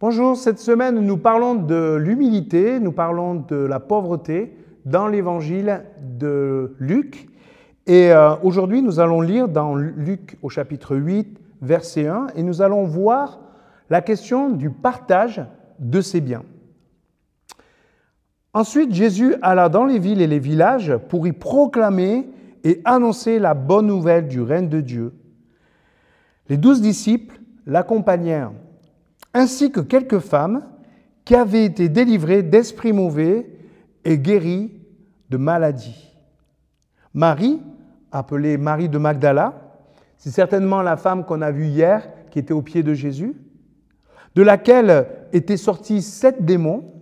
Bonjour, cette semaine nous parlons de l'humilité, nous parlons de la pauvreté dans l'évangile de Luc. Et euh, aujourd'hui nous allons lire dans Luc au chapitre 8, verset 1, et nous allons voir la question du partage de ses biens. Ensuite, Jésus alla dans les villes et les villages pour y proclamer et annoncer la bonne nouvelle du règne de Dieu. Les douze disciples l'accompagnèrent ainsi que quelques femmes qui avaient été délivrées d'esprits mauvais et guéries de maladies. Marie, appelée Marie de Magdala, c'est certainement la femme qu'on a vue hier qui était au pied de Jésus, de laquelle étaient sortis sept démons.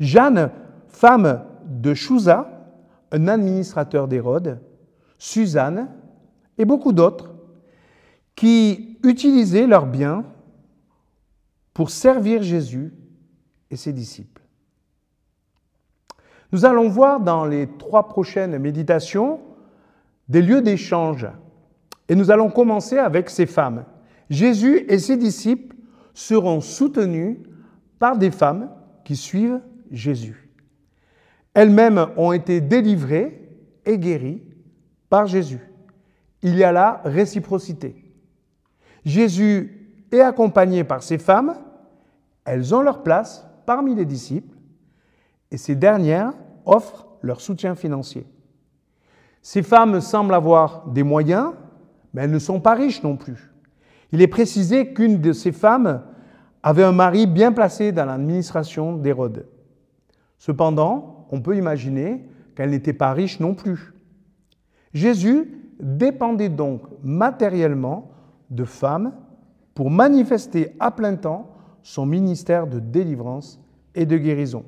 Jeanne, femme de Chouza, un administrateur d'Hérode, Suzanne et beaucoup d'autres qui utilisaient leurs biens pour servir Jésus et ses disciples. Nous allons voir dans les trois prochaines méditations des lieux d'échange. Et nous allons commencer avec ces femmes. Jésus et ses disciples seront soutenus par des femmes qui suivent Jésus. Elles-mêmes ont été délivrées et guéries par Jésus. Il y a là réciprocité. Jésus et accompagnées par ces femmes, elles ont leur place parmi les disciples et ces dernières offrent leur soutien financier. Ces femmes semblent avoir des moyens, mais elles ne sont pas riches non plus. Il est précisé qu'une de ces femmes avait un mari bien placé dans l'administration d'Hérode. Cependant, on peut imaginer qu'elle n'était pas riche non plus. Jésus dépendait donc matériellement de femmes pour manifester à plein temps son ministère de délivrance et de guérison.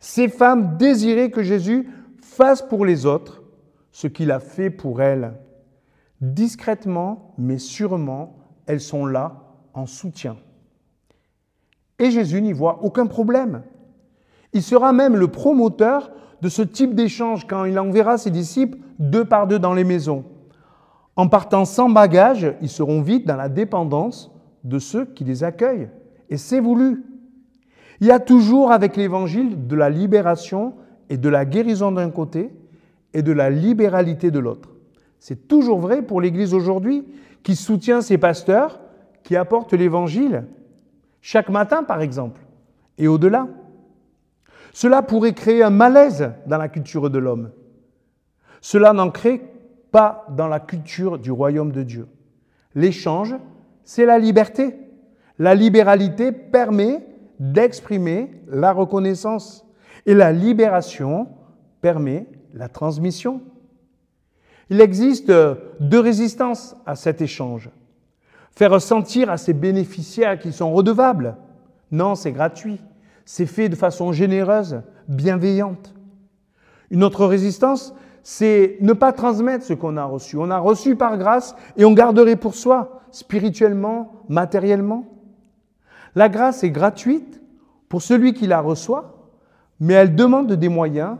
Ces femmes désiraient que Jésus fasse pour les autres ce qu'il a fait pour elles. Discrètement, mais sûrement, elles sont là en soutien. Et Jésus n'y voit aucun problème. Il sera même le promoteur de ce type d'échange quand il enverra ses disciples deux par deux dans les maisons. En partant sans bagage, ils seront vite dans la dépendance de ceux qui les accueillent. Et c'est voulu. Il y a toujours avec l'Évangile de la libération et de la guérison d'un côté et de la libéralité de l'autre. C'est toujours vrai pour l'Église aujourd'hui qui soutient ses pasteurs qui apportent l'Évangile, chaque matin par exemple, et au-delà. Cela pourrait créer un malaise dans la culture de l'homme. Cela n'en crée pas dans la culture du royaume de Dieu. L'échange c'est la liberté. La libéralité permet d'exprimer la reconnaissance et la libération permet la transmission. Il existe deux résistances à cet échange. Faire sentir à ses bénéficiaires qu'ils sont redevables. Non, c'est gratuit. C'est fait de façon généreuse, bienveillante. Une autre résistance, c'est ne pas transmettre ce qu'on a reçu. On a reçu par grâce et on garderait pour soi spirituellement, matériellement. La grâce est gratuite pour celui qui la reçoit, mais elle demande des moyens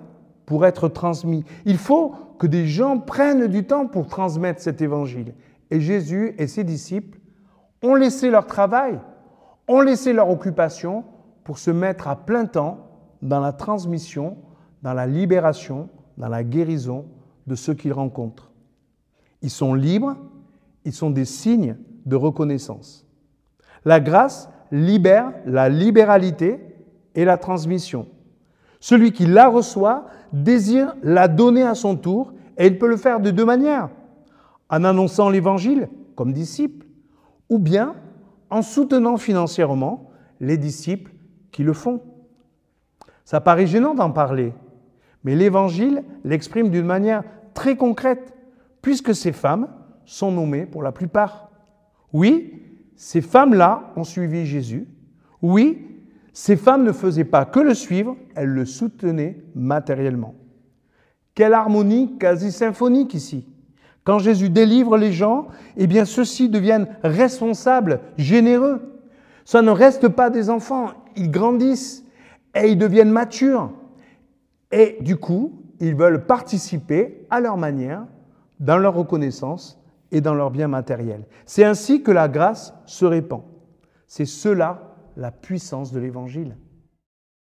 pour être transmis. Il faut que des gens prennent du temps pour transmettre cet évangile. Et Jésus et ses disciples ont laissé leur travail, ont laissé leur occupation pour se mettre à plein temps dans la transmission, dans la libération, dans la guérison de ceux qu'ils rencontrent. Ils sont libres ils sont des signes de reconnaissance. La grâce libère la libéralité et la transmission. Celui qui la reçoit désire la donner à son tour et il peut le faire de deux manières. En annonçant l'évangile comme disciple ou bien en soutenant financièrement les disciples qui le font. Ça paraît gênant d'en parler, mais l'évangile l'exprime d'une manière très concrète puisque ces femmes sont nommées pour la plupart. Oui, ces femmes-là ont suivi Jésus. Oui, ces femmes ne faisaient pas que le suivre, elles le soutenaient matériellement. Quelle harmonie quasi symphonique ici. Quand Jésus délivre les gens, eh bien ceux-ci deviennent responsables, généreux. Ça ne reste pas des enfants, ils grandissent et ils deviennent matures. Et du coup, ils veulent participer à leur manière, dans leur reconnaissance, et dans leurs biens matériels. C'est ainsi que la grâce se répand. C'est cela la puissance de l'Évangile.